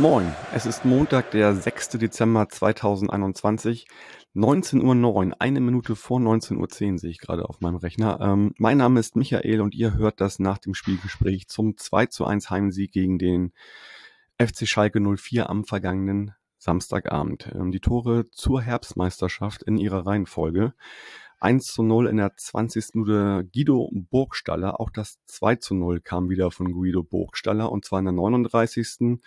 Moin, es ist Montag, der 6. Dezember 2021. 19.09 Uhr, eine Minute vor 19.10 Uhr sehe ich gerade auf meinem Rechner. Ähm, mein Name ist Michael und ihr hört das nach dem Spielgespräch zum 2 zu 1 Heimsieg gegen den FC Schalke 04 am vergangenen Samstagabend. Ähm, die Tore zur Herbstmeisterschaft in ihrer Reihenfolge. 1 zu 0 in der 20. Minute Guido Burgstaller. Auch das 2 zu 0 kam wieder von Guido Burgstaller und zwar in der 39.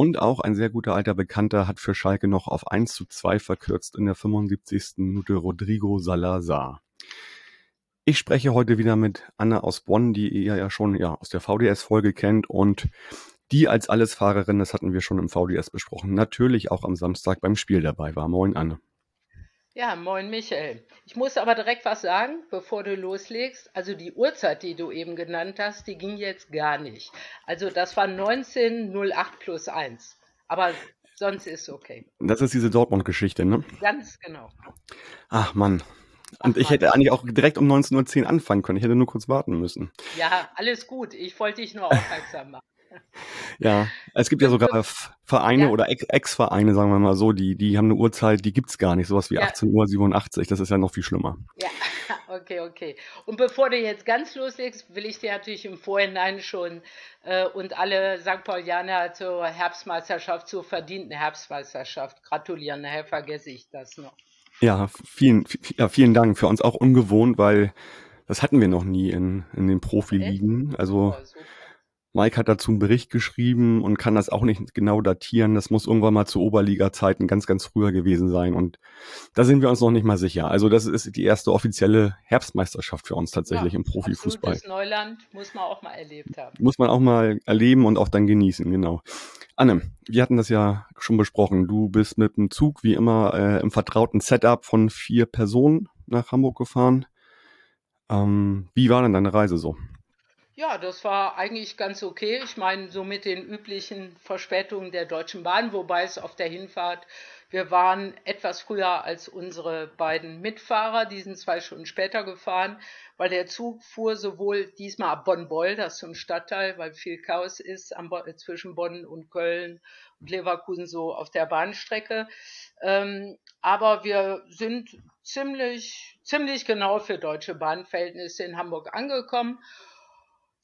Und auch ein sehr guter alter Bekannter hat für Schalke noch auf 1 zu 2 verkürzt in der 75. Minute Rodrigo Salazar. Ich spreche heute wieder mit Anna aus Bonn, die ihr ja schon ja, aus der VDS-Folge kennt und die als Allesfahrerin, das hatten wir schon im VDS besprochen, natürlich auch am Samstag beim Spiel dabei war. Moin, Anne. Ja, moin Michael. Ich muss aber direkt was sagen, bevor du loslegst. Also die Uhrzeit, die du eben genannt hast, die ging jetzt gar nicht. Also das war 1908 plus 1. Aber sonst ist okay. Das ist diese Dortmund-Geschichte, ne? Ganz genau. Ach Mann. Und Ach, ich hätte eigentlich auch direkt um 19.10 Uhr anfangen können. Ich hätte nur kurz warten müssen. Ja, alles gut. Ich wollte dich nur aufmerksam machen. Ja, es gibt ja sogar Vereine ja. oder Ex-Vereine, sagen wir mal so, die, die haben eine Uhrzeit, die gibt's gar nicht, sowas wie ja. 18.87 Uhr, das ist ja noch viel schlimmer. Ja, okay, okay. Und bevor du jetzt ganz loslegst, will ich dir natürlich im Vorhinein schon äh, und alle St. Paulianer zur Herbstmeisterschaft, zur verdienten Herbstmeisterschaft gratulieren, nachher vergesse ich das noch. Ja, vielen, ja, vielen Dank. Für uns auch ungewohnt, weil das hatten wir noch nie in, in den Profiligen. Also oh, Mike hat dazu einen Bericht geschrieben und kann das auch nicht genau datieren. Das muss irgendwann mal zu Oberliga-Zeiten ganz, ganz früher gewesen sein. Und da sind wir uns noch nicht mal sicher. Also das ist die erste offizielle Herbstmeisterschaft für uns tatsächlich ja, im Profifußball. Das Neuland muss man auch mal erlebt haben. Muss man auch mal erleben und auch dann genießen, genau. Anne, wir hatten das ja schon besprochen. Du bist mit dem Zug wie immer äh, im vertrauten Setup von vier Personen nach Hamburg gefahren. Ähm, wie war denn deine Reise so? Ja, das war eigentlich ganz okay. Ich meine, so mit den üblichen Verspätungen der Deutschen Bahn, wobei es auf der Hinfahrt, wir waren etwas früher als unsere beiden Mitfahrer, die sind zwei Stunden später gefahren, weil der Zug fuhr sowohl diesmal ab Bonn-Boll, das ist so ein Stadtteil, weil viel Chaos ist zwischen Bonn und Köln und Leverkusen so auf der Bahnstrecke. Ähm, aber wir sind ziemlich, ziemlich genau für deutsche Bahnverhältnisse in Hamburg angekommen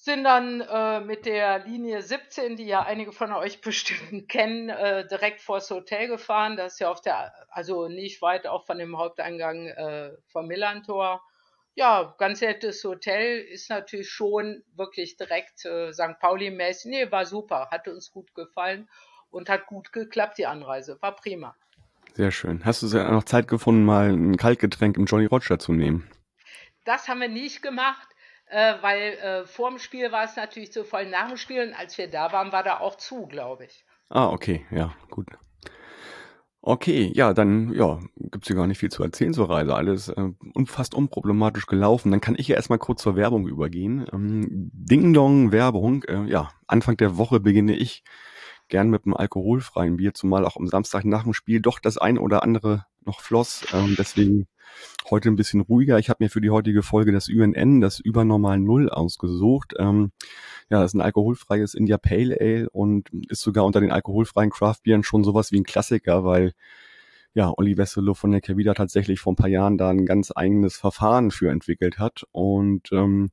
sind dann äh, mit der Linie 17, die ja einige von euch bestimmt kennen, äh, direkt vors Hotel gefahren. Das ist ja auf der, also nicht weit auch von dem Haupteingang äh, vom Millantor. Ja, ganz nettes Hotel, ist natürlich schon wirklich direkt äh, St. Pauli-mäßig. Nee, war super, hat uns gut gefallen und hat gut geklappt, die Anreise. War prima. Sehr schön. Hast du noch Zeit gefunden, mal ein Kaltgetränk im Johnny Roger zu nehmen? Das haben wir nicht gemacht äh, weil äh, vor dem Spiel war es natürlich zu voll, nach dem Spiel und als wir da waren, war da auch zu, glaube ich. Ah, okay, ja, gut. Okay, ja, dann ja, gibt's hier gar nicht viel zu erzählen zur Reise. Alles äh, fast unproblematisch gelaufen. Dann kann ich ja erstmal kurz zur Werbung übergehen. Ähm, Ding Dong Werbung. Äh, ja, Anfang der Woche beginne ich gern mit einem alkoholfreien Bier, zumal auch am Samstag nach dem Spiel doch das eine oder andere noch floss. Ähm, deswegen heute ein bisschen ruhiger. Ich habe mir für die heutige Folge das UNN, das Übernormal Null, ausgesucht. Ähm, ja, das ist ein alkoholfreies India Pale Ale und ist sogar unter den alkoholfreien Craftbieren schon sowas wie ein Klassiker, weil ja, Olli Wesselow von der Kevida tatsächlich vor ein paar Jahren da ein ganz eigenes Verfahren für entwickelt hat. Und ähm,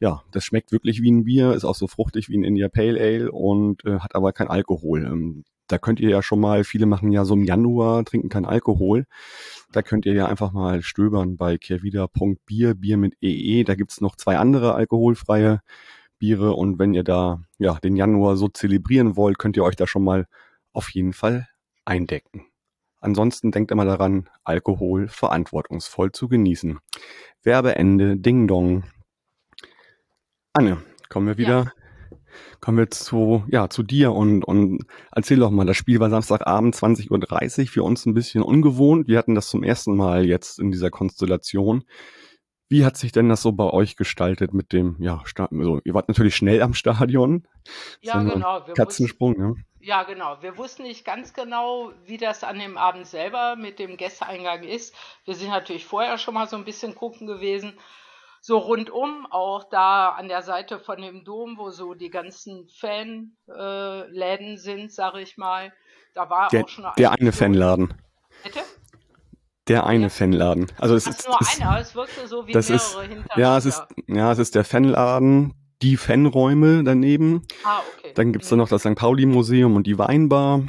ja, das schmeckt wirklich wie ein Bier, ist auch so fruchtig wie ein India Pale Ale und äh, hat aber kein Alkohol. Ähm, da könnt ihr ja schon mal, viele machen ja so im Januar, trinken kein Alkohol. Da könnt ihr ja einfach mal stöbern bei kervida.bier, Bier mit EE. Da gibt's noch zwei andere alkoholfreie Biere und wenn ihr da ja den Januar so zelebrieren wollt, könnt ihr euch da schon mal auf jeden Fall eindecken. Ansonsten denkt immer daran, Alkohol verantwortungsvoll zu genießen. Werbeende, Ding Dong. Anne, kommen wir wieder ja. Kommen wir zu, ja, zu dir und, und erzähl doch mal, das Spiel war Samstagabend 20.30 Uhr, für uns ein bisschen ungewohnt. Wir hatten das zum ersten Mal jetzt in dieser Konstellation. Wie hat sich denn das so bei euch gestaltet mit dem, ja, also, ihr wart natürlich schnell am Stadion. Ja, genau. Wir Katzensprung, mussten, ja. Ja, genau. Wir wussten nicht ganz genau, wie das an dem Abend selber mit dem Gästeeingang ist. Wir sind natürlich vorher schon mal so ein bisschen gucken gewesen. So rundum, auch da an der Seite von dem Dom, wo so die ganzen Fanläden äh, sind, sag ich mal. Da war der, auch schon Der eine Fanladen. Bitte? Der eine ja. Fanladen. Also es Ach, ist nur es, einer, es wirkte so wie das mehrere ist, Ja, es ist, ja, es ist der Fanladen, die Fanräume daneben. Ah, okay. Dann gibt's da noch das St. Pauli-Museum und die Weinbar.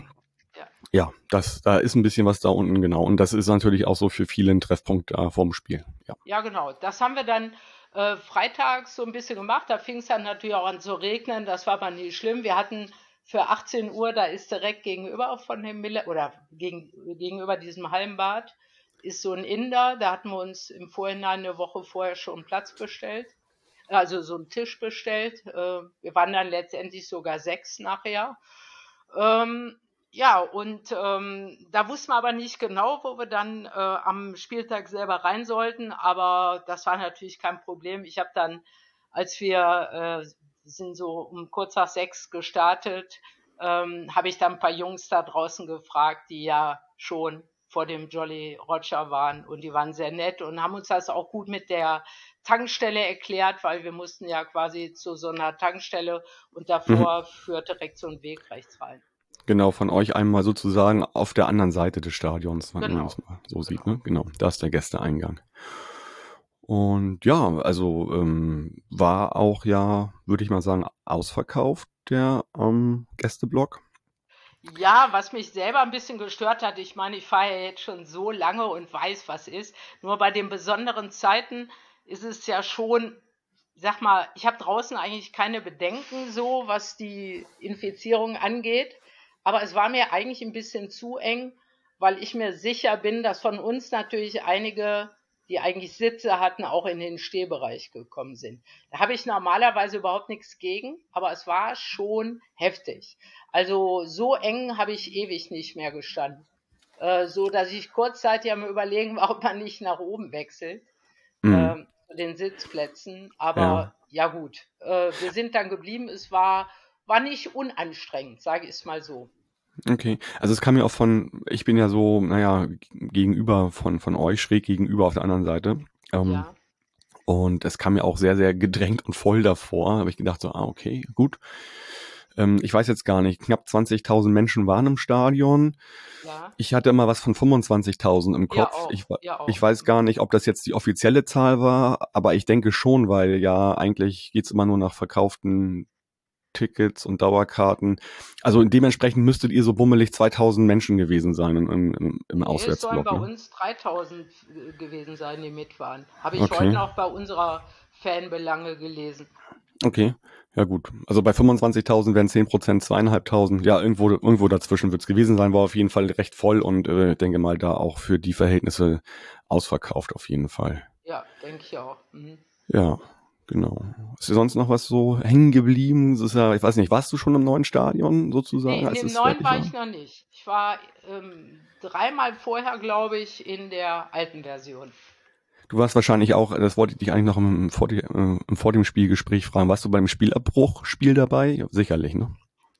Ja. Das, da ist ein bisschen was da unten, genau. Und das ist natürlich auch so für viele ein Treffpunkt da vorm Spiel. Ja, Ja, genau. Das haben wir dann äh, freitags so ein bisschen gemacht. Da fing es dann natürlich auch an zu regnen. Das war aber nicht schlimm. Wir hatten für 18 Uhr, da ist direkt gegenüber von dem Miller oder gegen, gegenüber diesem Hallenbad ist so ein Inder. Da hatten wir uns im Vorhinein eine Woche vorher schon Platz bestellt. Also so einen Tisch bestellt. Äh, wir waren dann letztendlich sogar sechs nachher. Ähm, ja, und ähm, da wussten wir aber nicht genau, wo wir dann äh, am Spieltag selber rein sollten, aber das war natürlich kein Problem. Ich habe dann, als wir äh, sind so um kurz nach sechs gestartet, ähm, habe ich dann ein paar Jungs da draußen gefragt, die ja schon vor dem Jolly Roger waren und die waren sehr nett und haben uns das auch gut mit der Tankstelle erklärt, weil wir mussten ja quasi zu so einer Tankstelle und davor mhm. führt direkt so ein Weg rechts rein. Genau, von euch einmal sozusagen auf der anderen Seite des Stadions, wenn Genau. man das mal so sieht, Genau. ne? Genau, da ist der Gästeeingang. Und ja, also ähm, war auch ja, würde ich mal sagen, ausverkauft der ähm, Gästeblock. Ja, was mich selber ein bisschen gestört hat, ich meine, ich fahre ja jetzt schon so lange und weiß, was ist. Nur bei den besonderen Zeiten ist es ja schon, sag mal, ich habe draußen eigentlich keine Bedenken so, was die Infizierung angeht. Aber es war mir eigentlich ein bisschen zu eng, weil ich mir sicher bin, dass von uns natürlich einige, die eigentlich Sitze hatten, auch in den Stehbereich gekommen sind. Da habe ich normalerweise überhaupt nichts gegen, aber es war schon heftig. Also so eng habe ich ewig nicht mehr gestanden. Äh, so dass ich kurzzeitig am überlegen war, ob man nicht nach oben wechselt, Mhm. zu den Sitzplätzen. Aber ja, gut, äh, wir sind dann geblieben. Es war, war nicht unanstrengend, sage ich es mal so. Okay, also es kam mir auch von, ich bin ja so, naja, gegenüber von, von euch, schräg gegenüber auf der anderen Seite. Ähm, Ja, Und es kam mir auch sehr, sehr gedrängt und voll davor. Habe ich gedacht so, ah, okay, gut. Ähm, ich weiß jetzt gar nicht, knapp 20.000 Menschen waren im Stadion. ja, Ich hatte immer was von 25.000 im ja Kopf. auch, Ich, ja ich weiß gar nicht, ob das jetzt die offizielle Zahl war, aber ich denke schon, weil ja eigentlich geht's immer nur nach verkauften Tickets und Dauerkarten. Also dementsprechend müsstet ihr so bummelig 2000 Menschen gewesen sein im, im, im Nee, es sollen Auswärtsblock. bei Ne? uns 3000 gewesen sein, die mit waren. Habe ich Okay. heute noch bei unserer Fanbelange gelesen. Okay, ja gut. Also bei 25.000 wären 10 Prozent, zweieinhalbtausend. Ja, irgendwo, irgendwo dazwischen wird's gewesen sein. War auf jeden Fall recht voll und äh, denke mal da auch für die Verhältnisse ausverkauft auf jeden Fall. Ja, denke ich auch. Mhm. Ja, genau. Ist dir sonst noch was so hängen geblieben? Das ist ja, ich weiß nicht, warst du schon im neuen Stadion sozusagen? Nee, in dem neuen war ich noch nicht. Ich war ähm, dreimal vorher, glaube ich, in der alten Version. Du warst wahrscheinlich auch, das wollte ich dich eigentlich noch im, vor, äh, im vor dem Spielgespräch fragen, warst du beim Spielabbruch-Spiel dabei? Ja, sicherlich, ne?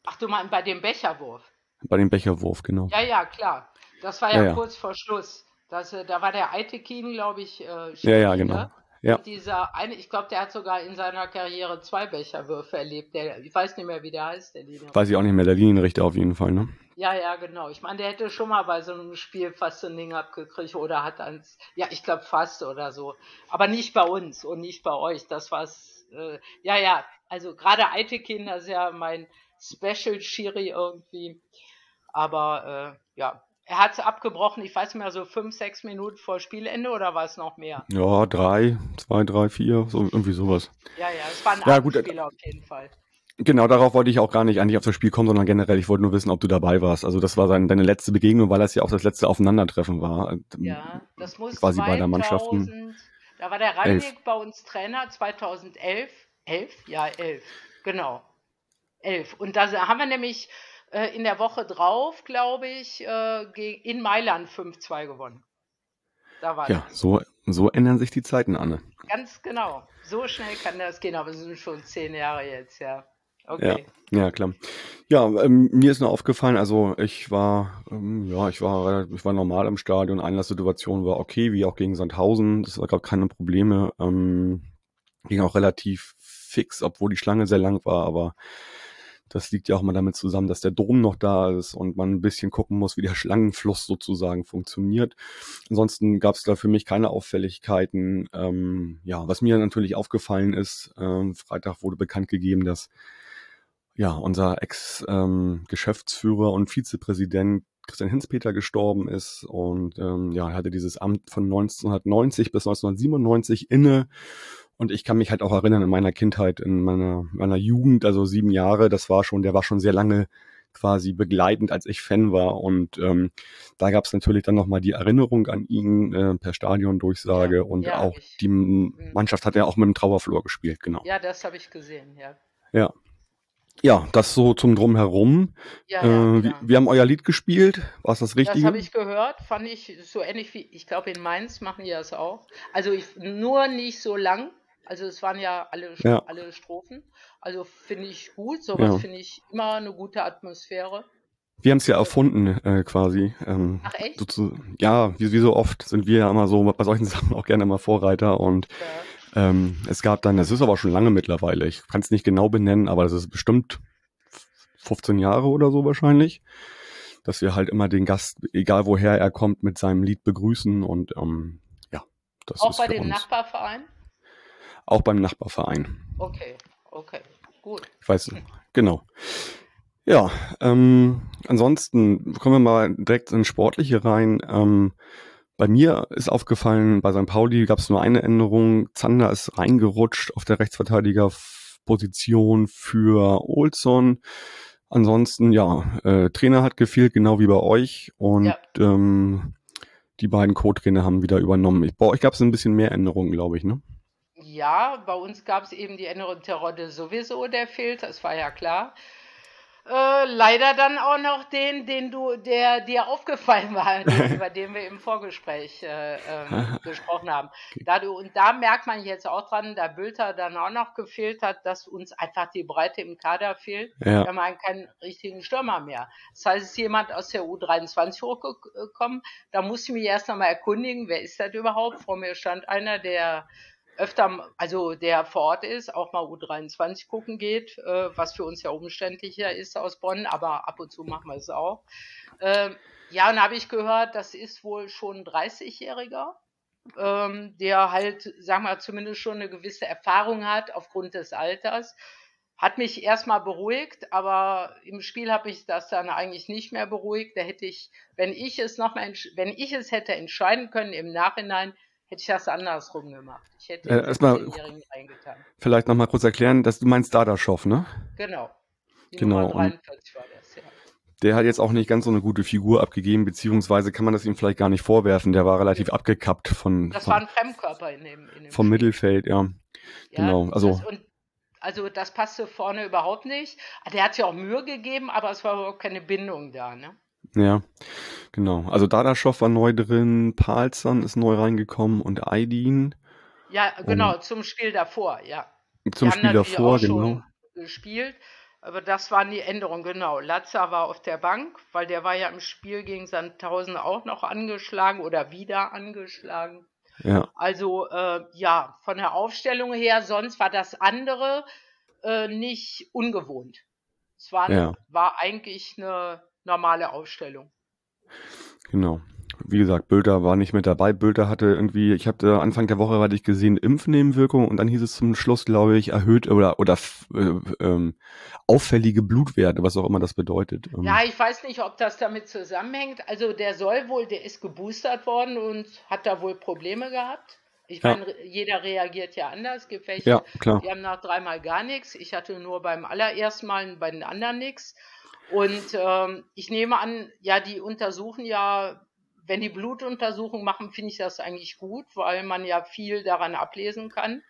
Ach, du meinst bei dem Becherwurf? Bei dem Becherwurf, genau. Ja, ja, klar. Das war ja, Ja, ja. kurz vor Schluss. Das, äh, da war der Aitekin, glaube ich, äh, Ja, ja, genau. Ja. Dieser eine, ich glaube, der hat sogar in seiner Karriere zwei Becherwürfe erlebt. Der, ich weiß nicht mehr, wie der heißt, der Linie. Weiß ich auch nicht mehr, der Linienrichter auf jeden Fall, ne? Ja, ja, genau. Ich meine, der hätte schon mal bei so einem Spiel fast so ein Ding abgekriegt oder hat eins, ja, ich glaube fast oder so. Aber nicht bei uns und nicht bei euch. Das war's, äh, ja, ja. Also gerade Aitekin, das ist ja mein Special Schiri irgendwie. Aber äh, ja, er hat es abgebrochen, ich weiß nicht mehr, so fünf, sechs Minuten vor Spielende oder war es noch mehr? Ja, drei, zwei, drei, vier, so irgendwie sowas. Ja, ja, es war ein Ja, gut, Abendspiel auf jeden Fall. Genau, darauf wollte ich auch gar nicht eigentlich auf das Spiel kommen, sondern generell, ich wollte nur wissen, ob du dabei warst. Also das war dein, deine letzte Begegnung, weil das ja auch das letzte Aufeinandertreffen war. Ja, das muss Quasi beider 2000, Mannschaften. Da war der Rangnick bei uns Trainer 2011. 11? Ja, 11. Genau. 11. Und da haben wir nämlich äh, in der Woche drauf, glaube ich, äh, in Mailand 5-2 gewonnen. Da war Ja, das. so, so ändern sich die Zeiten, Anne. Ganz genau. So schnell kann das gehen, aber es sind schon zehn Jahre jetzt, ja. Okay. Ja, ja klar. Ja, ähm, mir ist nur aufgefallen, also ich war, ähm, ja, ich war, ich war normal im Stadion. Einlasssituation war okay, wie auch gegen Sandhausen. Das gab keine Probleme. Ähm, ging auch relativ fix, obwohl die Schlange sehr lang war, aber das liegt ja auch mal damit zusammen, dass der Dom noch da ist und man ein bisschen gucken muss, wie der Schlangenfluss sozusagen funktioniert. Ansonsten gab es da für mich keine Auffälligkeiten. Ähm, ja, was mir natürlich aufgefallen ist, ähm, Freitag wurde bekannt gegeben, dass ja unser Ex-Geschäftsführer ähm, und Vizepräsident Christian Hinzpeter gestorben ist und ähm, ja, er hatte dieses Amt von 1990 bis 1997 inne und ich kann mich halt auch erinnern in meiner Kindheit, in meiner, meiner Jugend, also sieben Jahre, das war schon, der war schon sehr lange quasi begleitend, als ich Fan war. Und ähm, da gab es natürlich dann nochmal die Erinnerung an ihn äh, per Stadiondurchsage ja, und ja, auch ich, die mhm. Mannschaft hat ja auch mit dem Trauerflor gespielt, genau. Ja, das habe ich gesehen, ja. Ja. Ja, das so zum Drumherum. Ja, ja, äh, wir, wir, haben euer Lied gespielt. War es das Richtige? Das habe ich gehört. Fand ich so ähnlich wie, ich glaube, in Mainz machen die das auch. Also ich, nur nicht so lang. Also es waren ja alle, ja. alle Strophen. Also finde ich gut. Sowas ja. finde ich immer eine gute Atmosphäre. Wir haben es ja erfunden, äh, quasi. Ähm, Ach echt? So, ja, wie, wie, so oft sind wir ja immer so bei solchen Sachen auch gerne mal Vorreiter und ja. ähm, es gab dann, das ist aber schon lange mittlerweile, ich kann es nicht genau benennen, aber das ist bestimmt 15 Jahre oder so wahrscheinlich, dass wir halt immer den Gast, egal woher er kommt, mit seinem Lied begrüßen und ähm, ja, das auch ist bei dem Nachbarverein? Auch beim Nachbarverein. Okay, okay, gut. Ich weiß, genau. Ja, ähm, ansonsten kommen wir mal direkt ins Sportliche rein. Ähm, bei mir ist aufgefallen, bei St. Pauli gab es nur eine Änderung. Zander ist reingerutscht auf der Rechtsverteidigerposition für Olson. Ansonsten, ja, äh, Trainer hat gefehlt, genau wie bei euch. Und ja. ähm, die beiden Co-Trainer haben wieder übernommen. Bei euch gab es ein bisschen mehr Änderungen, glaube ich, ne? Ja, bei uns gab es eben die Änderung Terodde sowieso, der fehlt, das war ja klar. Äh, leider dann auch noch den, den du, der dir aufgefallen war, über den wir im Vorgespräch äh, ähm, gesprochen haben. Da du, und da merkt man jetzt auch dran, da Bülter dann auch noch gefehlt hat, dass uns einfach die Breite im Kader fehlt. Ja. Wir haben keinen richtigen Stürmer mehr. Das heißt, es ist jemand aus der U23 hochgekommen. Da musste ich mich erst nochmal erkundigen, wer ist das überhaupt? Vor mir stand einer, der öfter, also der vor Ort ist, auch mal U23 gucken geht, äh, was für uns ja umständlicher ist aus Bonn, aber ab und zu machen wir es auch. Ähm, ja, und habe ich gehört, das ist wohl schon ein 30-Jähriger, ähm, der halt, sag mal, zumindest schon eine gewisse Erfahrung hat aufgrund des Alters. Hat mich erstmal beruhigt, aber im Spiel habe ich das dann eigentlich nicht mehr beruhigt. Da hätte ich, wenn ich es noch mal, wenn ich es hätte entscheiden können im Nachhinein, hätte ich das andersrum gemacht. Ich hätte äh, erstmal. Vielleicht nochmal kurz erklären, dass du meinst Dardaschow, ne? Genau. Die genau. 43 war das, ja. Der hat jetzt auch nicht ganz so eine gute Figur abgegeben, beziehungsweise kann man das ihm vielleicht gar nicht vorwerfen. Der war relativ abgekappt von. Das von, war ein Fremdkörper in dem. In dem vom Spiel. Mittelfeld, ja. ja genau. Also. Das, und, also das passte vorne überhaupt nicht. Der hat sich auch Mühe gegeben, aber es war überhaupt keine Bindung da, ne? Ja, genau. Also Dadaschow war neu drin, Palzan ist neu reingekommen und Aydin. Ja, genau, und zum Spiel davor, ja. Zum Spiel davor, genau. gespielt, aber das waren die Änderungen, genau. Latza war auf der Bank, weil der war ja im Spiel gegen Sandhausen auch noch angeschlagen oder wieder angeschlagen. Ja. Also äh, ja, von der Aufstellung her, sonst war das andere äh, nicht ungewohnt. Es war, ja. war eigentlich eine normale Ausstellung. Genau. Wie gesagt, Bülter war nicht mit dabei. Bülter hatte irgendwie, ich habe Anfang der Woche hatte ich gesehen, Impfnebenwirkung und dann hieß es zum Schluss, glaube ich, erhöht oder oder äh, ähm, auffällige Blutwerte, was auch immer das bedeutet. Ähm. Ja, ich weiß nicht, ob das damit zusammenhängt. Also der soll wohl, der ist geboostert worden und hat da wohl Probleme gehabt. Ich ja. meine, jeder reagiert ja anders. Gibt welche, ja, klar. die haben nach dreimal gar nichts. Ich hatte nur beim allerersten Mal bei den anderen nichts. Und ähm, ich nehme an, ja, die untersuchen ja, wenn die Blutuntersuchung machen, finde ich das eigentlich gut, weil man ja viel daran ablesen kann.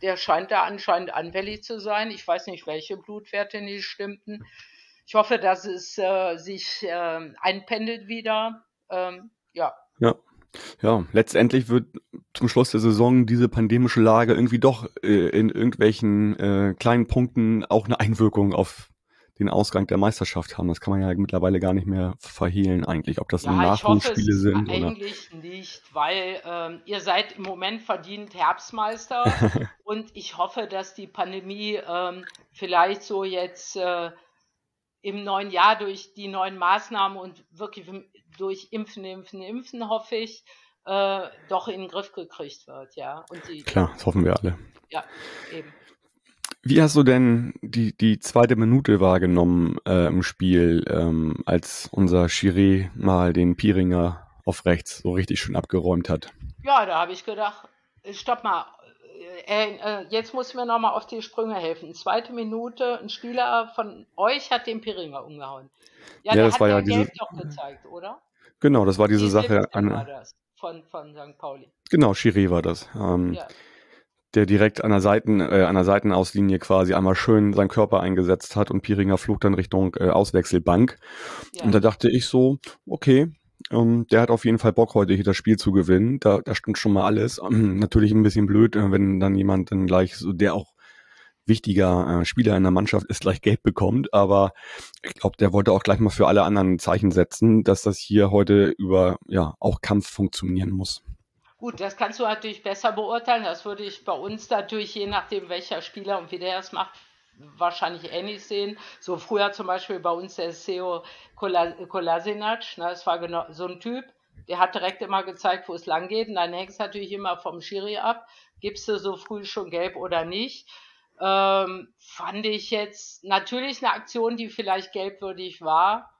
Der scheint da anscheinend anfällig zu sein. Ich weiß nicht, welche Blutwerte nicht stimmten. Ich hoffe, dass es äh, sich äh, einpendelt wieder. Ähm, ja. Ja. Ja, letztendlich wird zum Schluss der Saison diese pandemische Lage irgendwie doch äh, in irgendwelchen äh, kleinen Punkten auch eine Einwirkung auf den Ausgang der Meisterschaft haben. Das kann man ja mittlerweile gar nicht mehr verhehlen eigentlich, ob das ja, Nachholspiele sind. Eigentlich oder? nicht, weil ähm, ihr seid im Moment verdient Herbstmeister und ich hoffe, dass die Pandemie ähm, vielleicht so jetzt äh, im neuen Jahr durch die neuen Maßnahmen und wirklich durch Impfen, Impfen, Impfen, hoffe ich, äh, doch in den Griff gekriegt wird, ja. Und die, Klar, das hoffen wir alle. Ja, eben. Wie hast du denn die, die zweite Minute wahrgenommen äh, im Spiel, ähm, als unser Chiré mal den Piringer auf rechts so richtig schön abgeräumt hat? Ja, da habe ich gedacht, stopp mal, äh, äh, jetzt muss mir nochmal auf die Sprünge helfen. Zweite Minute, ein Spieler von euch hat den Piringer umgehauen. Ja, ja das war ja diese... doch gezeigt, oder? Genau, das war diese die Sache. An, von, von St. Pauli. Genau, Chiré war das. Ähm, ja der direkt an der Seiten, äh, an der Seitenauslinie quasi einmal schön seinen Körper eingesetzt hat und Piringer flog dann Richtung äh, Auswechselbank. Ja. Und da dachte ich so, okay, ähm, der hat auf jeden Fall Bock, heute hier das Spiel zu gewinnen. Da, da stimmt schon mal alles. Ähm, natürlich ein bisschen blöd, äh, wenn dann jemand dann gleich so, der auch wichtiger äh, Spieler in der Mannschaft ist, gleich Geld bekommt. Aber ich glaube, der wollte auch gleich mal für alle anderen Zeichen setzen, dass das hier heute über ja auch Kampf funktionieren muss. Gut, das kannst du natürlich besser beurteilen. Das würde ich bei uns natürlich, je nachdem welcher Spieler und wie der es macht, wahrscheinlich ähnlich sehen. So früher zum Beispiel bei uns der SEO Kolasinac, ne, das war genau so ein Typ, der hat direkt immer gezeigt, wo es lang geht. Und dann hängt es natürlich immer vom Schiri ab. Gibst du so früh schon gelb oder nicht? Ähm, fand ich jetzt natürlich eine Aktion, die vielleicht gelbwürdig war.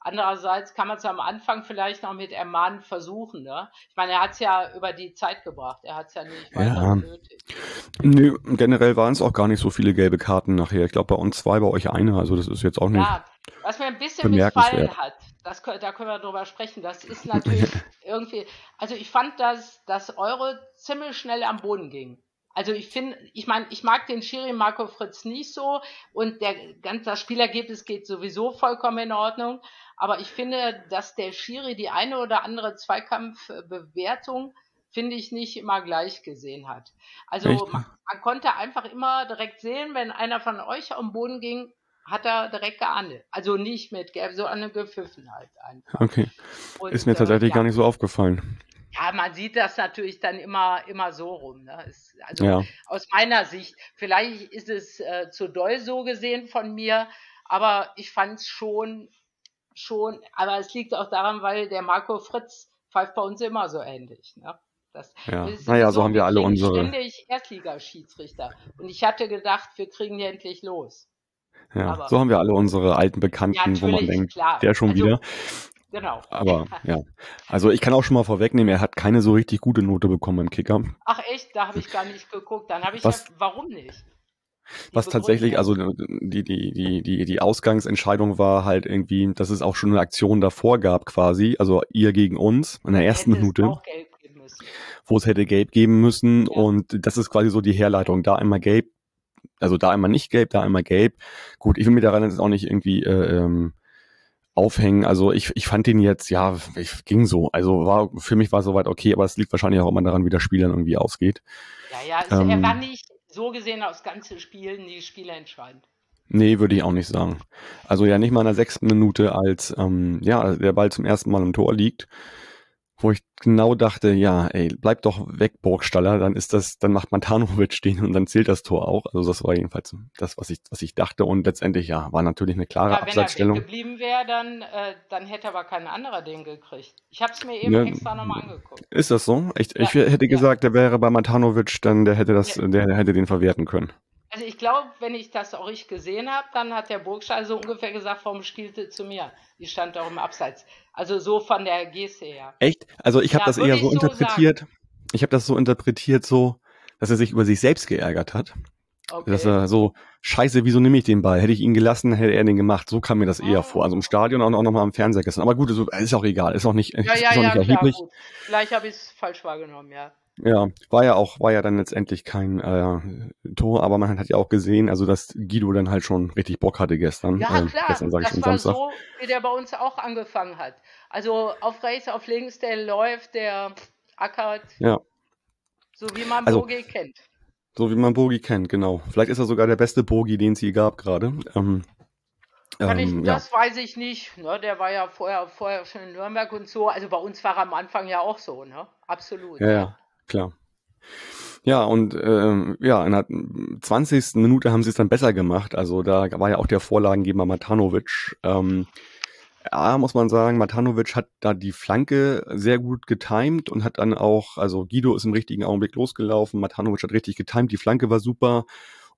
Andererseits kann man es am Anfang vielleicht noch mit Ermahnen versuchen. Ne? Ich meine, er hat es ja über die Zeit gebracht. Er hat es ja nicht weiter ja. nötig. Nö, generell waren es auch gar nicht so viele gelbe Karten nachher. Ich glaube, bei uns zwei, bei euch eine. Also das ist jetzt auch nicht. Ja, was mir ein bisschen missfallen hat, das, da können wir drüber sprechen. Das ist natürlich irgendwie. Also ich fand, dass, dass eure ziemlich schnell am Boden ging. Also ich finde, ich meine, ich mag den Schiri Marco Fritz nicht so und der ganz das Spielergebnis geht sowieso vollkommen in Ordnung. Aber ich finde, dass der Schiri die eine oder andere Zweikampfbewertung finde ich nicht immer gleich gesehen hat. Also man, man, konnte einfach immer direkt sehen, wenn einer von euch am Boden ging, hat er direkt geahndet. Also nicht mit so eine gepfiffen halt einfach. Okay. Und, ist mir äh, tatsächlich äh, ja. gar nicht so aufgefallen. Ja, man sieht das natürlich dann immer, immer so rum. Ne? Es, also ja. aus meiner Sicht, vielleicht ist es äh, zu doll so gesehen von mir, aber ich fand es schon schon, aber es liegt auch daran, weil der Marco Fritz pfeift bei uns immer so ähnlich. Ne? Das, ja. Naja, so, so haben wir alle unsere. ständig Erstligaschiedsrichter. Und ich hatte gedacht, wir kriegen die endlich los. Ja, aber, so haben wir alle unsere alten Bekannten, ja, wo man denkt, klar. der schon also, wieder. Genau. Aber ja, also ich kann auch schon mal vorwegnehmen, er hat keine so richtig gute Note bekommen im Kicker. Ach echt, da habe ich gar nicht geguckt. Dann habe ich Was, ja, warum nicht? Was tatsächlich, also die, die, die, die, die Ausgangsentscheidung war halt irgendwie, dass es auch schon eine Aktion davor gab quasi, also ihr gegen uns in der ersten Minute, wo es hätte gelb geben müssen ja. und das ist quasi so die Herleitung, da einmal gelb, also da einmal nicht gelb, da einmal gelb. Gut, ich will mir daran jetzt auch nicht irgendwie äh, ähm, aufhängen. Also ich, ich fand den jetzt, ja, ich, ging so. Also war für mich war soweit okay, aber es liegt wahrscheinlich auch immer daran, wie das Spiel dann irgendwie ausgeht. Ja, ja, also ähm, er war nicht so gesehen aufs ganze Spiel die Spiele entscheidend. Nee, würde ich auch nicht sagen. Also ja, nicht mal in der sechsten Minute, als ähm, ja, der Ball zum ersten Mal im Tor liegt, wo ich genau dachte, ja, ey, bleib doch weg, Burgstaller, dann ist das, dann macht man Tanovic stehen und dann zählt das Tor auch. Also das war jedenfalls das, was ich, was ich dachte und letztendlich, ja, war natürlich eine klare ja, Abseitsstellung. Wenn er geblieben wäre, dann, äh, dann hätte aber kein anderer den gekriegt. Ich habe es mir eben ja, extra nochmal angeguckt. Ist das so? Ich, ja, ich hätte gesagt, der wäre bei Matanovic, dann der hätte das, der hätte den verwerten können. Also ich glaube, wenn ich das auch richtig gesehen habe, dann hat der Burgstaller so ungefähr gesagt, warum spielte zu mir? Die stand auch im Abseits. Also so von der Geste her. Echt? Also ich habe ja, das eher so interpretiert. Sagen. Ich habe das so interpretiert, so, dass er sich über sich selbst geärgert hat. Okay. Dass er so, scheiße, wieso nehme ich den Ball? Hätte ich ihn gelassen, hätte er den gemacht. So kam mir das eher vor. Also im Stadion auch, auch nochmal am Fernseher gestern. Aber gut, ist auch egal. Ist auch nicht, ja, ja, ist auch nicht klar, gut. Vielleicht habe ich es falsch wahrgenommen, ja. Ja, war ja auch, war ja dann letztendlich kein äh, Tor, aber man hat ja auch gesehen, also dass Guido dann halt schon richtig Bock hatte gestern. Ja, äh, klar, gestern sage ich das war Samstag. so, wie der bei uns auch angefangen hat. Also auf rechts, auf links, der läuft, der ackert, Ja, so wie man also Bogi kennt. so wie man Bogi kennt, genau. Vielleicht ist er sogar der beste Bogi, den es je gab gerade. Ähm, Kann ich, ähm, ja, das weiß ich nicht. Ne? Der war ja vorher, vorher schon in Nürnberg und so. Also bei uns war er am Anfang ja auch so, ne? Absolut, ja, ja. Klar. Ja, und ähm, ja, in der 20. Minute haben sie es dann besser gemacht. Also da war ja auch der Vorlagengeber Matanovic. Ähm, ja, muss man sagen, Matanovic hat da die Flanke sehr gut getimt und hat dann auch, also Guido ist im richtigen Augenblick losgelaufen, Matanovic hat richtig getimt, die Flanke war super.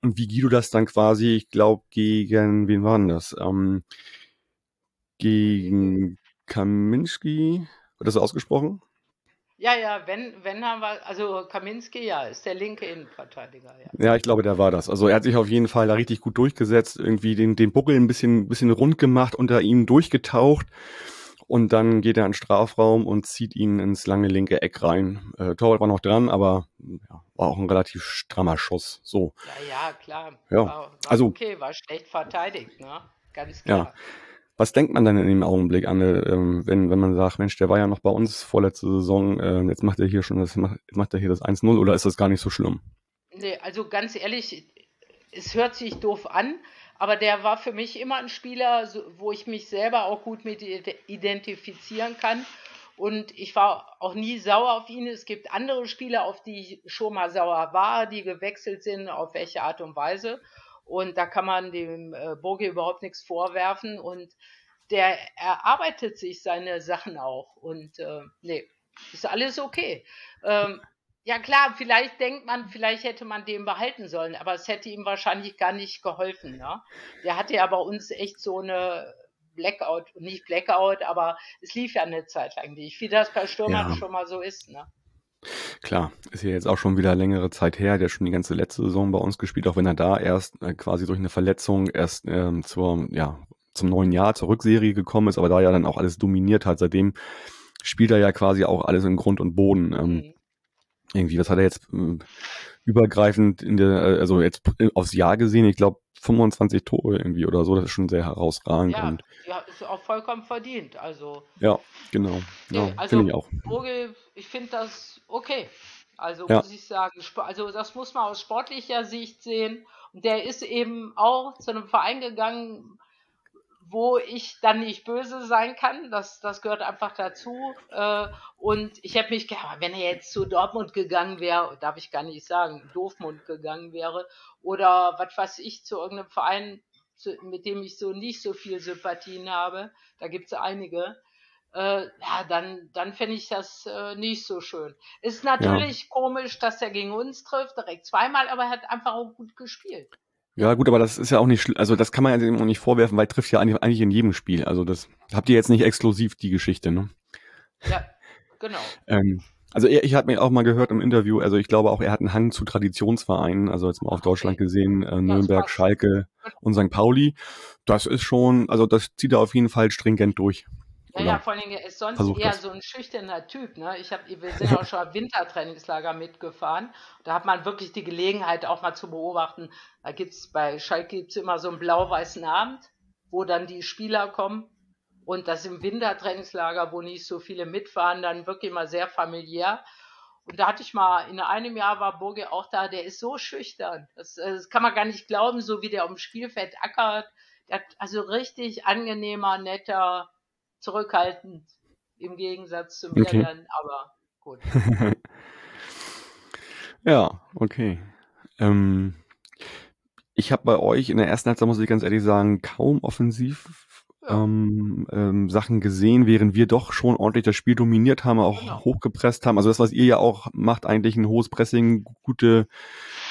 Und wie Guido das dann quasi, ich glaube, gegen, wen war denn das? Ähm, gegen Kaminski, wird das ausgesprochen? Ja, ja, wenn, wenn haben wir, also Kaminski, ja, ist der linke Innenverteidiger, ja. Ja, ich glaube, der war das. Also er hat sich auf jeden Fall da richtig gut durchgesetzt, irgendwie den, den Buckel ein bisschen, bisschen rund gemacht, unter ihm durchgetaucht und dann geht er in den Strafraum und zieht ihn ins lange linke Eck rein. Äh, Torwart war noch dran, aber ja, war auch ein relativ strammer Schuss. So, Ja, ja, klar. ja. War, war Also, okay, war schlecht verteidigt, ne? Ganz ja. Was denkt man dann in dem Augenblick an, äh, ähm, wenn, wenn man sagt, Mensch, der war ja noch bei uns vorletzte Saison, äh, jetzt macht er hier schon das, jetzt macht er hier das 1-0 oder ist das gar nicht so schlimm? Nee, also ganz ehrlich, es hört sich doof an, aber der war für mich immer ein Spieler, wo ich mich selber auch gut mit ide- identifizieren kann. Und ich war auch nie sauer auf ihn. Es gibt andere Spieler, auf die ich schon mal sauer war, die gewechselt sind, auf welche Art und Weise. Und da kann man dem äh, Boge überhaupt nichts vorwerfen. Und der erarbeitet sich seine Sachen auch. Und äh, nee, ist alles okay. Ähm, ja klar, vielleicht denkt man, vielleicht hätte man den behalten sollen, aber es hätte ihm wahrscheinlich gar nicht geholfen. Ne? Der hatte ja bei uns echt so eine Blackout, nicht Blackout, aber es lief ja eine Zeit lang nicht, wie das bei Stürmern Ja, schon mal so ist. Ne? Klar. Ist ja jetzt auch schon wieder längere Zeit her. Der hat schon die ganze letzte Saison bei uns gespielt, auch wenn er da erst äh, quasi durch eine Verletzung erst ähm, zur, ja, zum neuen Jahr, zur Rückserie gekommen ist, aber da ja dann auch alles dominiert hat. Seitdem spielt er ja quasi auch alles in Grund und Boden. Ähm, Mhm. irgendwie, was hat er jetzt äh, übergreifend in der, äh, also jetzt äh, aufs Jahr gesehen, ich glaube 25 Tore irgendwie oder so, das ist schon sehr herausragend Ja, und ja, ist auch vollkommen verdient. Also, ja, genau, nee, ja, finde also ich auch. Vogel, ich finde das okay. Also Ja, muss ich sagen, also das muss man aus sportlicher Sicht sehen. Und der ist eben auch zu einem Verein gegangen, wo ich dann nicht böse sein kann. Das, das gehört einfach dazu. Äh, und ich hätte mich, ja, wenn er jetzt zu Dortmund gegangen wäre, darf ich gar nicht sagen, Doofmund gegangen wäre, oder was weiß ich, zu irgendeinem Verein, mit dem ich so nicht so viel Sympathien habe, da gibt es einige, äh, ja, dann, dann fände ich das äh, nicht so schön. Ist ja. natürlich komisch, dass er gegen uns trifft, direkt zweimal, aber er hat einfach auch gut gespielt. Ja, gut, aber das ist ja auch nicht, also das kann man ja auch nicht vorwerfen, weil trifft ja eigentlich in jedem Spiel. Also das habt ihr jetzt nicht exklusiv die Geschichte, ne? Ja, genau. Ähm, also er, ich habe mir auch mal gehört im Interview, also ich glaube auch, er hat einen Hang zu Traditionsvereinen, also jetzt mal auf Deutschland gesehen, äh, Nürnberg. Schalke und St. Pauli. Das ist schon, also das zieht er auf jeden Fall stringent durch. Ja, ja, vor allen Dingen, er ist sonst versucht eher das. so ein schüchterner Typ. Ne? Ich hab, wir sind auch schon Wintertrainingslager mitgefahren. Da hat man wirklich die Gelegenheit, auch mal zu beobachten. Da gibt's bei Schalke gibt's immer so einen blau-weißen Abend, wo dann die Spieler kommen. Und das im Wintertrainingslager, wo nicht so viele mitfahren, dann wirklich immer sehr familiär. Und da hatte ich mal, in einem Jahr war Burge auch da, der ist so schüchtern. Das, äh, das kann man gar nicht glauben, so wie der dem Spielfeld ackert. Der hat also richtig angenehmer, netter, zurückhaltend im Gegensatz zu mir Okay. dann, aber gut. Ja, okay. Ähm, ich habe bei euch in der ersten Halbzeit, muss ich ganz ehrlich sagen, kaum offensiv Ja, ähm, ähm, Sachen gesehen, während wir doch schon ordentlich das Spiel dominiert haben, auch genau. hochgepresst haben. Also das, was ihr ja auch macht, eigentlich ein hohes Pressing, gute,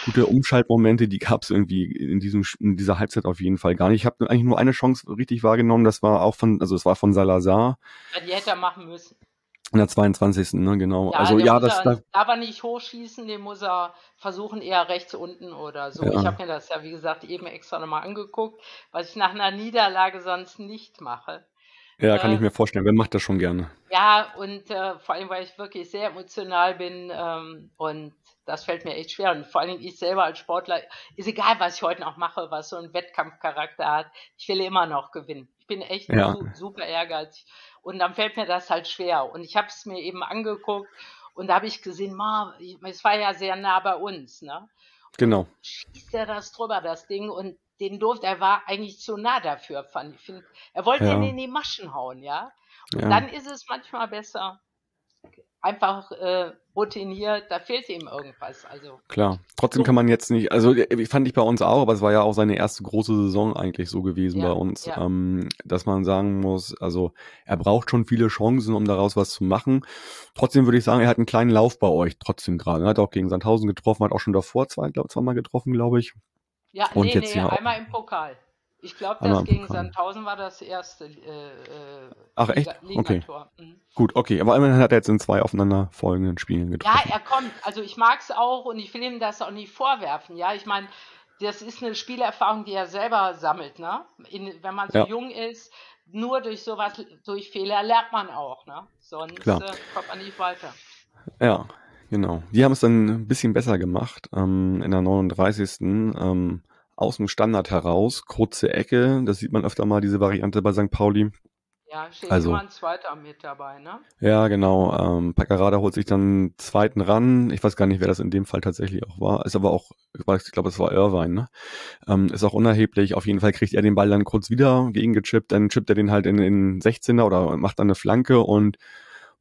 gute Umschaltmomente, die gab es irgendwie in diesem in dieser Halbzeit auf jeden Fall gar nicht. Ich habe eigentlich nur eine Chance richtig wahrgenommen, das war auch von, also es war von Salazar Ja, die hätte er machen müssen. in der 22. Ne, genau. Ja, Also ja, das, er, das darf er nicht hochschießen, den muss er versuchen, eher rechts unten oder so. Ich ja, habe mir das ja, wie gesagt, eben extra nochmal angeguckt, was ich nach einer Niederlage sonst nicht mache. Ja, kann ich Äh, mir vorstellen. Wer macht das schon gerne? ja, und äh, vor allem, weil ich wirklich sehr emotional bin ähm, und das fällt mir echt schwer. Und vor allem ich selber als Sportler, ist egal, was ich heute noch mache, was so einen Wettkampfcharakter hat, ich will immer noch gewinnen. Ich bin echt Ja, su super ehrgeizig und dann fällt mir das halt schwer. Und ich habe es mir eben angeguckt und da habe ich gesehen, ma, es war ja sehr nah bei uns, ne? Und genau. schießt er das drüber, das Ding, und den durfte, er war eigentlich zu nah dafür, fand ich. Find, er wollte ihn Ja, in die Maschen hauen, ja. Und ja, dann ist es manchmal besser, einfach äh, routiniert, da fehlt ihm irgendwas. Also klar. Trotzdem kann man jetzt nicht, also äh, fand ich bei uns auch, aber es war ja auch seine erste große Saison eigentlich so gewesen bei ja, uns, ja, ähm, dass man sagen muss, also er braucht schon viele Chancen, um daraus was zu machen. Trotzdem würde ich sagen, er hat einen kleinen Lauf bei euch trotzdem gerade. Er hat auch gegen Sandhausen getroffen, hat auch schon davor zwei, glaube zweimal getroffen, glaube ich. ja, Und nee, jetzt nee, ja auch einmal im Pokal. Ich glaube, das gegen Pokal. Sandhausen war das erste äh, äh, Ach Liga, echt? Okay. Ligator. Mhm. Gut, okay. Aber immerhin hat er jetzt in zwei aufeinanderfolgenden Spielen Ja, getroffen. er kommt. Also ich mag es auch und ich will ihm das auch nicht vorwerfen. Ja, ich meine, das ist eine Spielerfahrung, die er selber sammelt. Ne? In, wenn man so Ja, jung ist, nur durch sowas, durch Fehler lernt man auch. Ne? Sonst klar. äh, kommt man nicht weiter. Ja, genau. Die haben es dann ein bisschen besser gemacht. Ähm, in der 39. Ähm, aus dem Standard heraus, kurze Ecke. Das sieht man öfter mal, diese Variante bei St. Pauli. Ja, steht immer Also, ein Zweiter mit dabei. Ne? ja, genau. Ähm, Paccarada holt sich dann einen zweiten ran. Ich weiß gar nicht, wer das in dem Fall tatsächlich auch war. Ist aber auch, ich weiß, ich glaube, es war Irvine, ne? Ähm, ist auch unerheblich. Auf jeden Fall kriegt er den Ball dann kurz wieder gegengechippt. Dann chippt er den halt in den 16er oder macht dann eine Flanke und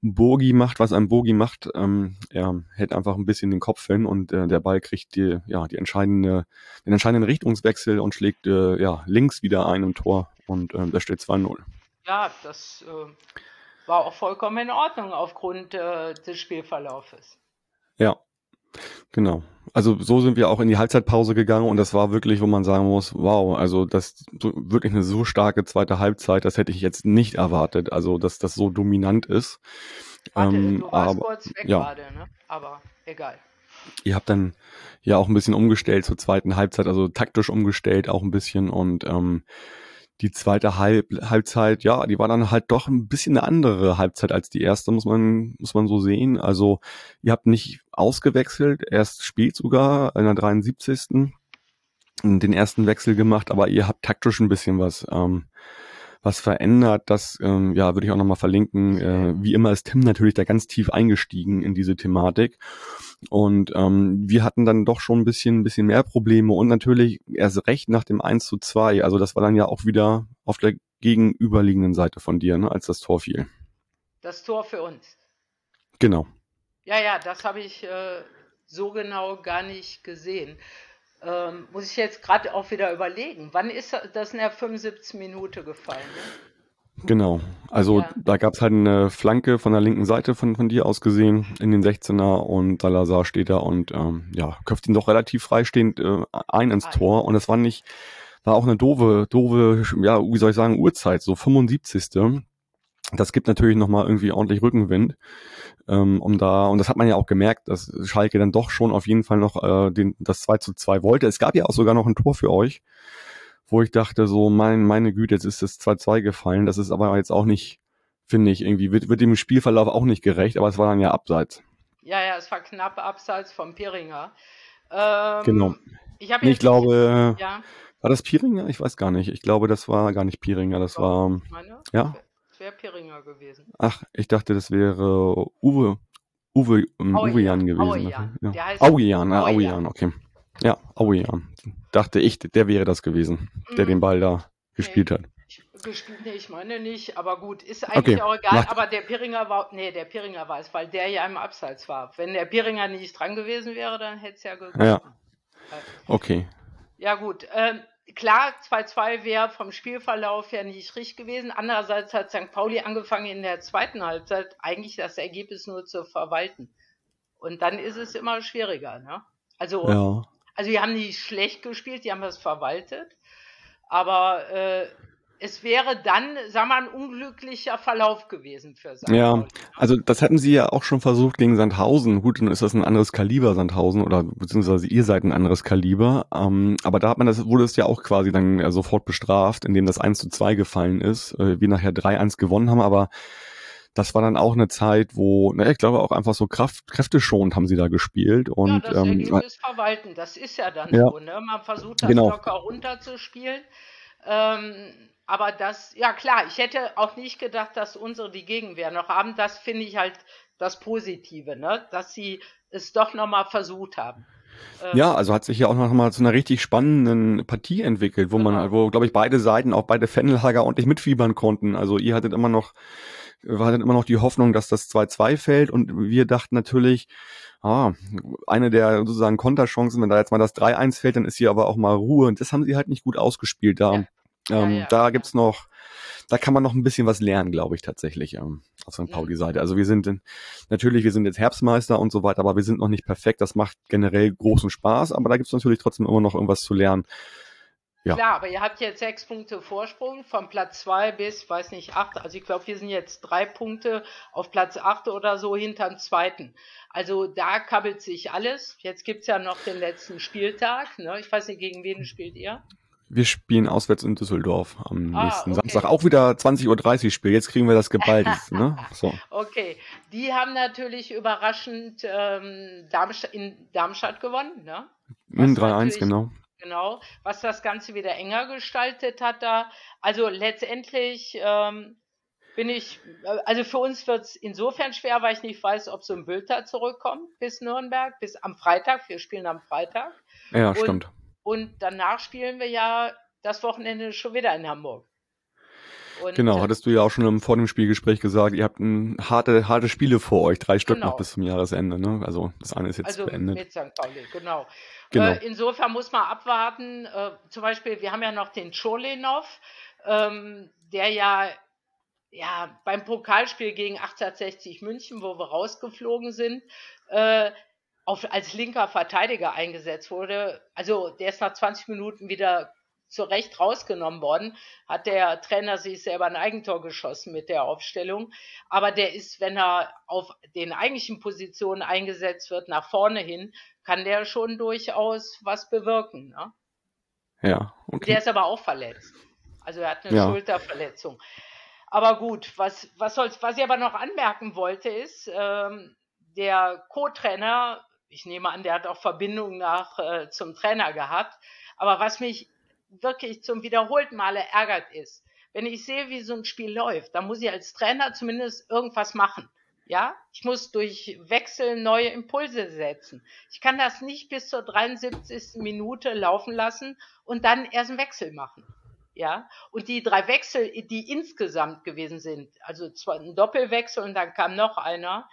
Bogi macht, was ein Bogi macht. Ähm, er hält einfach ein bisschen den Kopf hin und äh, der Ball kriegt die, ja, die entscheidende, den entscheidenden Richtungswechsel und schlägt äh, ja, links wieder ein im Tor und ähm, da steht 2-0. Ja, das äh, war auch vollkommen in Ordnung aufgrund äh, des Spielverlaufes. Ja, genau. Also so sind wir auch in die Halbzeitpause gegangen und das war wirklich, wo man sagen muss, wow, also das wirklich eine so starke zweite Halbzeit, das hätte ich jetzt nicht erwartet, also dass das so dominant ist. Warte, Ähm, du warst aber kurz weg ja, gerade, ne? Aber egal. ihr habt dann ja auch ein bisschen umgestellt zur zweiten Halbzeit, also taktisch umgestellt auch ein bisschen und ähm, die zweite Halb Halbzeit, ja, die war dann halt doch ein bisschen eine andere Halbzeit als die erste, muss man, muss man so sehen. Also ihr habt nicht ausgewechselt, erst spät sogar in der 73. den ersten Wechsel gemacht, aber ihr habt taktisch ein bisschen was, ähm, was verändert. Das, ähm, ja, würde ich auch nochmal verlinken. Äh, wie immer ist Tim natürlich da ganz tief eingestiegen in diese Thematik. Und ähm, wir hatten dann doch schon ein bisschen, ein bisschen mehr Probleme und natürlich erst recht nach dem 1 zu 2. Also das war dann ja auch wieder auf der gegenüberliegenden Seite von dir, ne, als das Tor fiel. Das Tor für uns. Genau. Ja, ja, das habe ich äh, so genau gar nicht gesehen. Ähm, muss ich jetzt gerade auch wieder überlegen. Wann ist das in der 75. Minute gefallen? Ne? Genau. Also Ja, da gab's halt eine Flanke von der linken Seite von, von dir aus gesehen in den 16er und Salazar steht da und ähm, ja, köpft ihn doch relativ freistehend äh, ein ins Tor und es war nicht, war auch eine doofe, doofe, ja, wie soll ich sagen, Uhrzeit, so 75. Das gibt natürlich nochmal irgendwie ordentlich Rückenwind. Ähm, um da, und das hat man ja auch gemerkt, dass Schalke dann doch schon auf jeden Fall noch äh, den, das 2 zu 2 wollte. Es gab ja auch sogar noch ein Tor für euch, wo ich dachte, so, mein, meine Güte, jetzt ist das 2-2 gefallen. Das ist aber jetzt auch nicht, finde ich, irgendwie, wird, wird dem Spielverlauf auch nicht gerecht, aber es war dann ja abseits. ja, ja, es war knapp abseits vom Piringer. Genau. Ähm, ich habe Nee, ich glaube, ja, war das Piringer? Ich weiß gar nicht. Ich glaube, das war gar nicht Piringer, das doch, war, ich meine, ja? Wäre Piringer gewesen. Ach, ich dachte, das wäre Uwe, Uwe, ähm, Uwe Jan gewesen. Auejan. Ja. Der heißt Auejan, ah, Auejan. Auejan, okay. Ja, Auejan. Dachte ich, der wäre das gewesen, der den Mhm. Ball da Nee, gespielt hat. ich, gespielt, nee, ich meine nicht, aber gut, ist Okay, eigentlich auch egal, macht, aber der Piringer war, nee, der Piringer war es, weil der ja im Abseits war. Wenn der Piringer nicht dran gewesen wäre, dann hätte es ja ja, gegolten. Äh, okay. Ja gut, ähm, klar, 2-2 wäre vom Spielverlauf her nicht richtig gewesen. Andererseits hat St. Pauli angefangen in der zweiten Halbzeit eigentlich das Ergebnis nur zu verwalten. Und dann ist es immer schwieriger. Ne? Also, Ja, also die haben nicht schlecht gespielt, die haben das verwaltet. Aber äh, es wäre dann, sagen wir, ein unglücklicher Verlauf gewesen für St. Ja, also das hätten sie ja auch schon versucht gegen Sandhausen. Gut, dann ist das ein anderes Kaliber, Sandhausen, oder beziehungsweise ihr seid ein anderes Kaliber. Ähm, aber da hat man das, wurde es ja auch quasi dann äh, sofort bestraft, indem das 1 zu 2 gefallen ist. Äh, wir nachher 3-1 gewonnen haben, aber das war dann auch eine Zeit, wo, na, ich glaube auch einfach so Kraft, kräfteschonend haben sie da gespielt. Und, ja, das ähm, Ergebnis verwalten, das ist ja dann Ja. so. Ne? Man versucht das Genau. locker runterzuspielen. Ähm, aber das, ja klar, ich hätte auch nicht gedacht, dass unsere die Gegenwehr noch haben. Das finde ich halt das Positive, ne? dass sie es doch nochmal versucht haben. Ähm, Ja, also hat sich ja auch noch mal zu einer richtig spannenden Partie entwickelt, wo Genau. man, wo, glaube ich, beide Seiten, auch beide Fanlager ordentlich mitfiebern konnten. Also ihr hattet immer noch, hattet immer noch die Hoffnung, dass das 2-2 fällt und wir dachten natürlich, ah, eine der sozusagen Konterchancen, wenn da jetzt mal das 3-1 fällt, dann ist hier aber auch mal Ruhe und das haben sie halt nicht gut ausgespielt. Da, Ja. Ähm, ja, da ja. gibt's noch, da kann man noch ein bisschen was lernen, glaube ich, tatsächlich, ähm, auf St. Pauli-Seite. Also wir sind in, natürlich, wir sind jetzt Herbstmeister und so weiter, aber wir sind noch nicht perfekt. Das macht generell großen Spaß, aber da gibt's natürlich trotzdem immer noch irgendwas zu lernen. Ja. Klar, aber ihr habt jetzt sechs Punkte Vorsprung von Platz zwei bis, weiß nicht, acht. Also ich glaube, wir sind jetzt drei Punkte auf Platz acht oder so hinterm zweiten. Also da kabbelt sich alles. Jetzt gibt's ja noch den letzten Spieltag. Ne? Ich weiß nicht, gegen wen spielt ihr? Wir spielen auswärts in Düsseldorf am Ah, nächsten okay. Samstag. Auch wieder 20.30 Uhr Spiel. Jetzt kriegen wir das geballt. ne? So. Okay, die haben natürlich überraschend ähm, Darmstadt, in Darmstadt gewonnen. Ne? In Was 3-1, natürlich- genau. Genau, was das Ganze wieder enger gestaltet hat da. Also letztendlich ähm, bin ich, äh, also für uns wird es insofern schwer, weil ich nicht weiß, ob so ein Bülter zurückkommt bis Nürnberg, bis am Freitag. Wir spielen am Freitag. Ja, Und- stimmt. Und danach spielen wir ja das Wochenende schon wieder in Hamburg. Und, Genau, hattest du ja auch schon im, vor dem Spielgespräch gesagt, ihr habt ein harte, harte Spiele vor euch, drei Stück Genau. noch bis zum Jahresende, ne? Also das eine ist jetzt also beendet. mit St. Pauli, genau. Genau. Äh, insofern muss man abwarten. Äh, zum Beispiel, wir haben ja noch den Cholinov, ähm, der ja, ja beim Pokalspiel gegen 1860 München, wo wir rausgeflogen sind, äh, auf, als linker Verteidiger eingesetzt wurde. Also der ist nach 20 Minuten wieder zurecht rausgenommen worden, hat der Trainer sich selber ein Eigentor geschossen mit der Aufstellung. Aber der ist, wenn er auf den eigentlichen Positionen eingesetzt wird, nach vorne hin, kann der schon durchaus was bewirken. Ne? Ja, okay. Der ist aber auch verletzt. Also er hat eine Ja. Schulterverletzung. Aber gut, was, was soll's, was ich aber noch anmerken wollte, ist, ähm, der Co-Trainer, ich nehme an, der hat auch Verbindung nach äh, zum Trainer gehabt, aber was mich wirklich zum wiederholten Male ärgert ist, wenn ich sehe, wie so ein Spiel läuft, dann muss ich als Trainer zumindest irgendwas machen. Ja, ich muss durch Wechsel neue Impulse setzen. Ich kann das nicht bis zur 73. Minute laufen lassen und dann erst einen Wechsel machen. Ja, und die drei Wechsel, die insgesamt gewesen sind, also zwar ein Doppelwechsel und dann kam noch einer,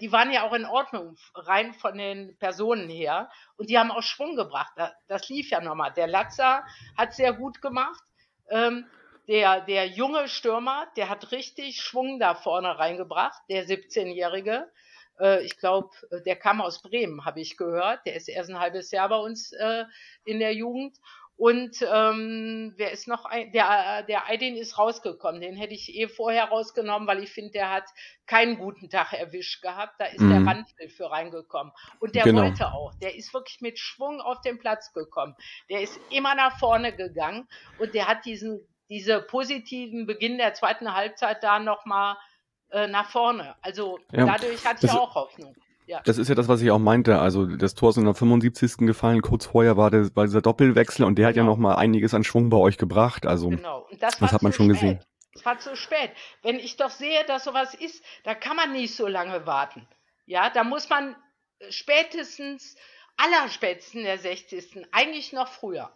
die waren ja auch in Ordnung, rein von den Personen her. Und die haben auch Schwung gebracht. Da- Das lief ja nochmal. Der Latza hat sehr gut gemacht. Ähm, der, der junge Stürmer, der hat richtig Schwung da vorne reingebracht, der 17-Jährige. Äh, ich glaube, der kam aus Bremen, habe ich gehört. Der ist erst ein halbes Jahr bei uns äh, in der Jugend. Und ähm, wer ist noch ein? Der, der Aydin ist rausgekommen. Den hätte ich eh vorher rausgenommen, weil ich finde, der hat keinen guten Tag erwischt gehabt. Da ist Mhm. der Randl für reingekommen. Und der Genau. wollte auch. Der ist wirklich mit Schwung auf den Platz gekommen. Der ist immer nach vorne gegangen und der hat diesen, diese positiven Beginn der zweiten Halbzeit da nochmal äh, nach vorne. Also Ja, dadurch hatte ich auch Hoffnung. Ja. Das ist ja das, was ich auch meinte. Also das Tor ist in der 75. gefallen, kurz vorher war, der, war dieser Doppelwechsel und der hat ja Genau. noch mal einiges an Schwung bei euch gebracht. Also Genau. Das, das hat man schon spät. gesehen. Es war zu spät. Wenn ich doch sehe, dass sowas ist, da kann man nicht so lange warten. Ja, da muss man spätestens, allerspätestens der 60. eigentlich noch früher.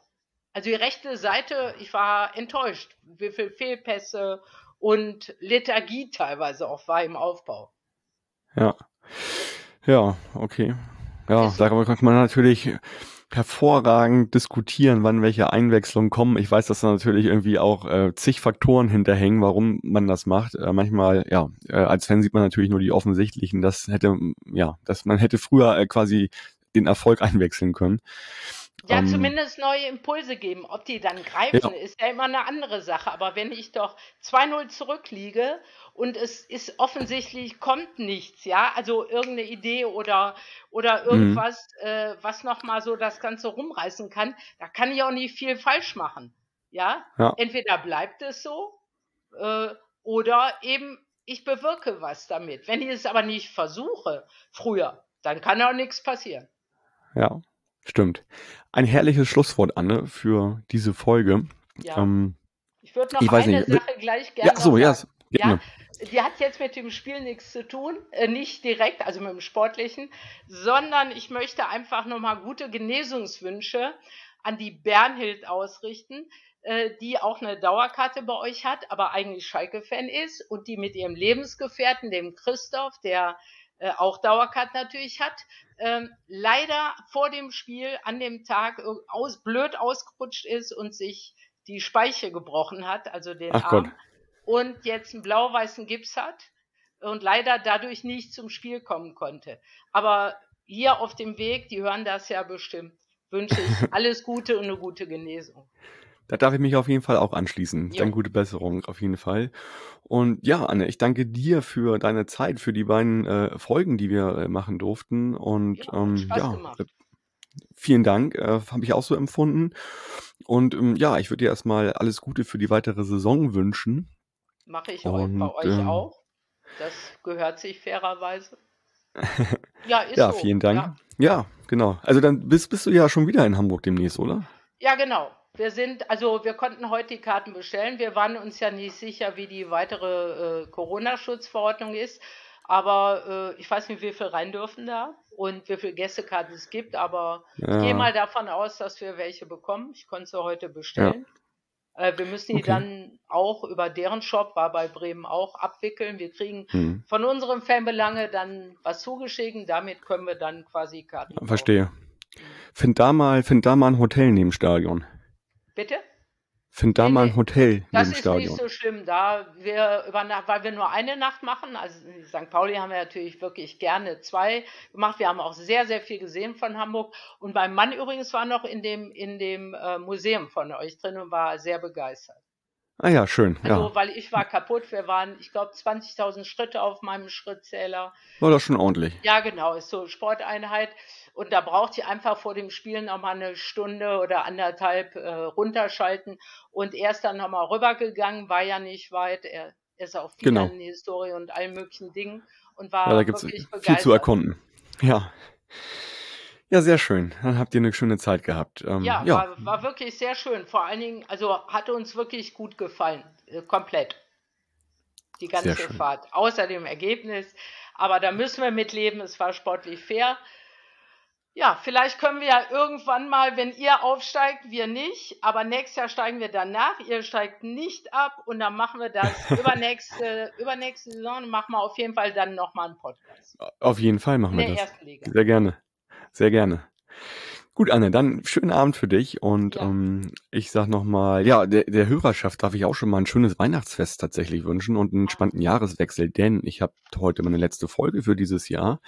Also die rechte Seite, ich war enttäuscht, wie viel Fehlpässe und Lethargie teilweise auch war im Aufbau. Ja. Ja, okay. Ja, darüber kann man natürlich hervorragend diskutieren, wann welche Einwechslungen kommen. Ich weiß, dass da natürlich irgendwie auch äh, zig Faktoren hinterhängen, warum man das macht. Äh, manchmal, ja, äh, als Fan sieht man natürlich nur die offensichtlichen. Das hätte, ja, dass man hätte früher äh, quasi den Erfolg einwechseln können. Ja, Ähm, zumindest neue Impulse geben. Ob die dann greifen, ja, ist ja immer eine andere Sache. Aber wenn ich doch 2-0 zurückliege und es ist offensichtlich, kommt nichts, ja, also irgendeine Idee oder, oder mhm. irgendwas, äh, was nochmal so das Ganze rumreißen kann, da kann ich auch nicht viel falsch machen. Ja, Ja, entweder bleibt es so, äh, oder eben ich bewirke was damit. Wenn ich es aber nicht versuche, früher, dann kann auch nichts passieren. ja, stimmt. Ein herrliches Schlusswort, Anne, für diese Folge. Ja. Ähm, Ich würde noch ich weiß eine Sache gleich ja, gerne noch so, ja, sagen. s- Ja, die hat jetzt mit dem Spiel nichts zu tun, äh, nicht direkt, also mit dem Sportlichen, sondern ich möchte einfach nochmal gute Genesungswünsche an die Bernhild ausrichten, äh, die auch eine Dauerkarte bei euch hat, aber eigentlich Schalke-Fan ist und die mit ihrem Lebensgefährten, dem Christoph, der äh, auch Dauerkarte natürlich hat, ähm, leider vor dem Spiel an dem Tag aus, blöd ausgerutscht ist und sich die Speiche gebrochen hat, also den Ach Gott. Arm, und jetzt einen blau-weißen Gips hat und leider dadurch nicht zum Spiel kommen konnte. Aber hier auf dem Weg, die hören das ja bestimmt, wünsche ich alles Gute und eine gute Genesung. Da darf ich mich auf jeden Fall auch anschließen. Dann Jo, gute Besserung auf jeden Fall. Und ja, Anne, ich danke dir für deine Zeit, für die beiden äh, Folgen, die wir äh, machen durften. Und ja, ähm, ja, gemacht. äh, vielen Dank, äh, habe ich auch so empfunden. Und ähm, ja, ich würde dir erstmal alles Gute für die weitere Saison wünschen. Mache ich eu bei Und euch ähm, auch. Das gehört sich fairerweise. Ja, ist ja, so. vielen Dank. Ja. Ja, genau. Also dann bist, bist du ja schon wieder in Hamburg demnächst, oder? Ja, genau. Wir sind, also wir konnten heute die Karten bestellen. Wir waren uns ja nicht sicher, wie die weitere äh, Corona-Schutzverordnung ist. Aber äh, ich weiß nicht, wie viel rein dürfen da und wie viele Gästekarten es gibt. Aber ich gehe Ja, mal davon aus, dass wir welche bekommen. Ich konnte sie heute ja, bestellen. Äh, wir müssen die okay. dann auch über deren Shop, war bei Bremen auch, abwickeln. Wir kriegen Hm. von unserem Fanbelange dann was zugeschickt. Damit können wir dann quasi Karten kaufen. Verstehe. Mhm. Find da mal, find da mal ein Hotel neben Stadion. Bitte? Find da Nee, mal ein Hotel das neben ist nicht Stadion. so schlimm, da wir über Nacht, weil wir nur eine Nacht machen. Also in St. Pauli haben wir natürlich wirklich gerne zwei gemacht. Wir haben auch sehr, sehr viel gesehen von Hamburg. Und mein Mann übrigens war noch in dem, in dem äh, Museum von euch drin und war sehr begeistert. Ah ja, schön. Also, Ja, weil ich war kaputt. Wir waren, ich glaube, 20.000 Schritte auf meinem Schrittzähler. war das schon ordentlich. Ja, genau, ist so Sporteinheit. Und da braucht ihr einfach vor dem Spiel nochmal eine Stunde oder anderthalb äh, runterschalten. Und er ist dann nochmal rübergegangen, war ja nicht weit. Er ist auch viel Genau. Historie und allen möglichen Dingen und Ja, da war gibt's wirklich viel zu begeistert. erkunden. Ja. Ja, sehr schön. Dann habt ihr eine schöne Zeit gehabt. Ähm, Ja, ja, war, war wirklich sehr schön. Vor allen Dingen, also hat uns wirklich gut gefallen. Äh, komplett. Die ganze. Fahrt. Außer dem Ergebnis. Aber da müssen wir mitleben. Es war sportlich fair. Ja, vielleicht können wir ja irgendwann mal, wenn ihr aufsteigt, wir nicht, aber nächstes Jahr steigen wir danach, ihr steigt nicht ab und dann machen wir das übernächste, übernächste Saison, machen wir auf jeden Fall dann nochmal einen Podcast. Auf jeden Fall machen In wir das. Sehr gerne. Sehr gerne. Gut, Anne, dann schönen Abend für dich und Ja, ähm, ich sag nochmal, ja, der, der Hörerschaft darf ich auch schon mal ein schönes Weihnachtsfest tatsächlich wünschen und einen entspannten Jahreswechsel, denn ich habe heute meine letzte Folge für dieses Jahr.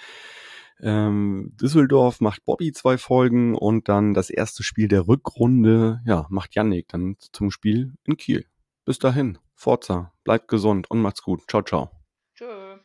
Ähm, Düsseldorf macht Bobby zwei Folgen und dann das erste Spiel der Rückrunde, ja, macht Yannick dann zum Spiel in Kiel. Bis dahin, Forza, bleibt gesund und macht's gut. Ciao, ciao. Tschö.